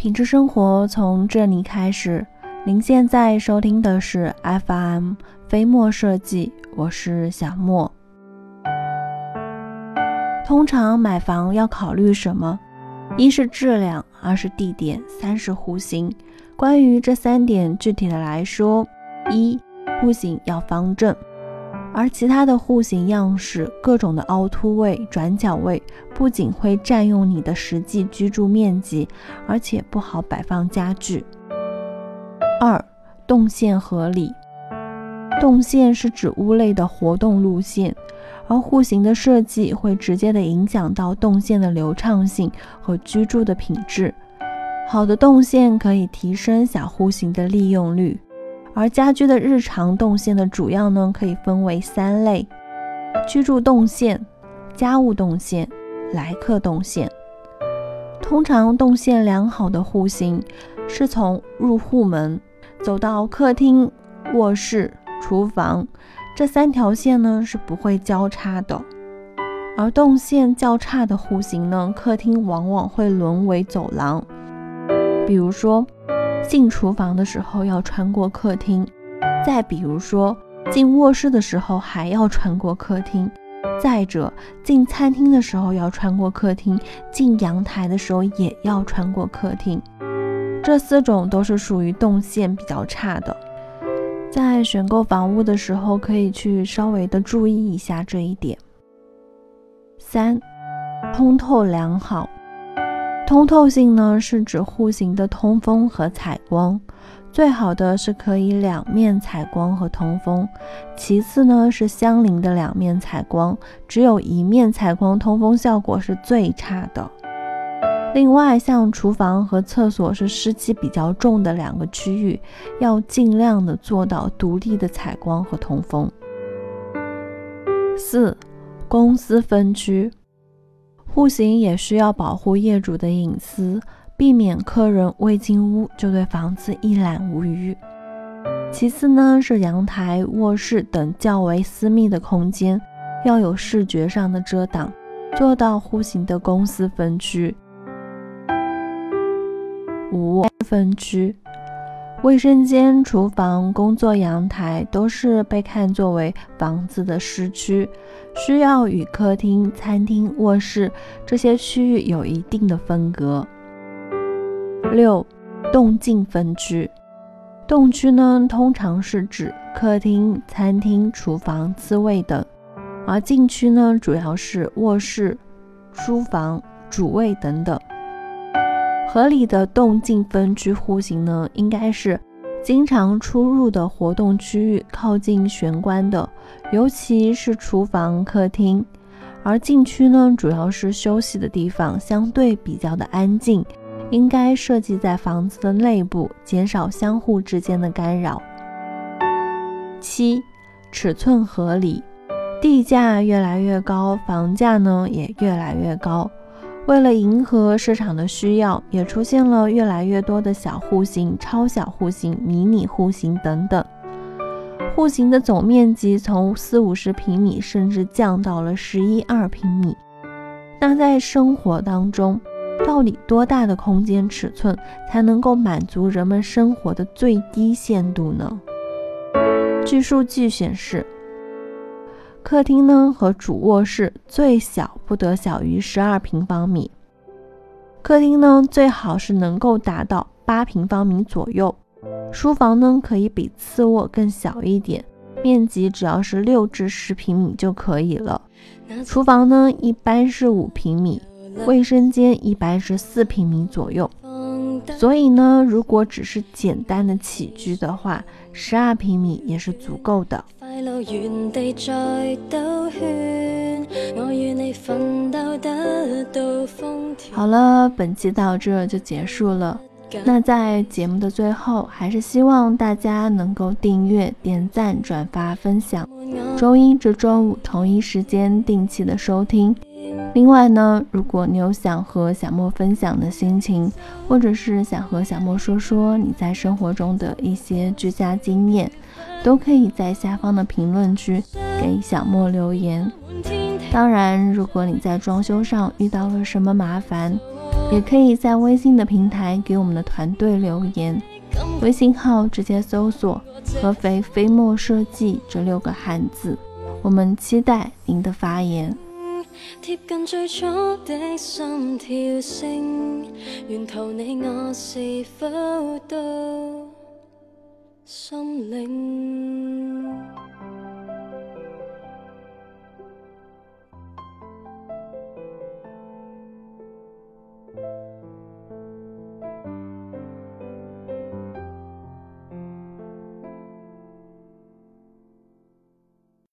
品质生活从这里开始。您现在收听的是 FM 飞墨设计，我是小莫。通常买房要考虑什么？一是质量，二是地点，三是户型。关于这三点，具体的来说，一户型要方正。而其他的户型样式，各种的凹凸位、转角位，不仅会占用你的实际居住面积，而且不好摆放家具。二，动线合理。动线是指屋内的活动路线，而户型的设计会直接的影响到动线的流畅性和居住的品质。好的动线可以提升小户型的利用率。而家居的日常动线的主要呢，可以分为三类：居住动线、家务动线、来客动线。通常动线良好的户型，是从入户门走到客厅、卧室、厨房这三条线呢是不会交叉的。而动线较差的户型呢，客厅往往会沦为走廊，比如说。进厨房的时候要穿过客厅，再比如说进卧室的时候还要穿过客厅，再者进餐厅的时候要穿过客厅，进阳台的时候也要穿过客厅。这四种都是属于动线比较差的，在选购房屋的时候可以去稍微的注意一下这一点。三，通透良好。通透性呢，是指户型的通风和采光，最好的是可以两面采光和通风，其次呢是相邻的两面采光，只有一面采光通风效果是最差的。另外，像厨房和厕所是湿气比较重的两个区域，要尽量的做到独立的采光和通风。四，公司分区。户型也需要保护业主的隐私，避免客人未进屋就对房子一览无余。其次呢，是阳台、卧室等较为私密的空间，要有视觉上的遮挡，做到户型的公私分区。五分区。卫生间、厨房、工作阳台都是被看作为房子的湿区，需要与客厅、餐厅、卧室这些区域有一定的分隔。六，动静分区。动区呢，通常是指客厅、餐厅、厨房、次卫等，而静区呢，主要是卧室、书房、主卫等等。合理的动静分区户型呢，应该是经常出入的活动区域靠近玄关的，尤其是厨房、客厅；而禁区呢，主要是休息的地方，相对比较的安静，应该设计在房子的内部，减少相互之间的干扰。七，尺寸合理，地价越来越高，房价呢也越来越高。为了迎合市场的需要，也出现了越来越多的小户型、超小户型、迷你户型等等。户型的总面积从四五十平米，甚至降到了十一二平米。那在生活当中，到底多大的空间尺寸才能够满足人们生活的最低限度呢？据数据显示。客厅呢和主卧室最小不得小于十二平方米，客厅呢最好是能够达到八平方米左右，书房呢可以比次卧更小一点，面积只要是六至十平米就可以了。厨房呢一般是五平米，卫生间一般是四平米左右。所以呢，如果只是简单的起居的话，十二平米也是足够的。好了，本期到这就结束了。那在节目的最后，还是希望大家能够订阅、点赞、转发、分享。周一至周五同一时间定期的收听。另外呢，如果你有想和小莫分享的心情，或者是想和小莫说说你在生活中的一些居家经验，都可以在下方的评论区给小莫留言。当然，如果你在装修上遇到了什么麻烦，也可以在微信的平台给我们的团队留言，微信号直接搜索“合肥飞墨设计”这六个汉字，我们期待您的发言。贴近最初的心跳声，沿途你我是否都心领？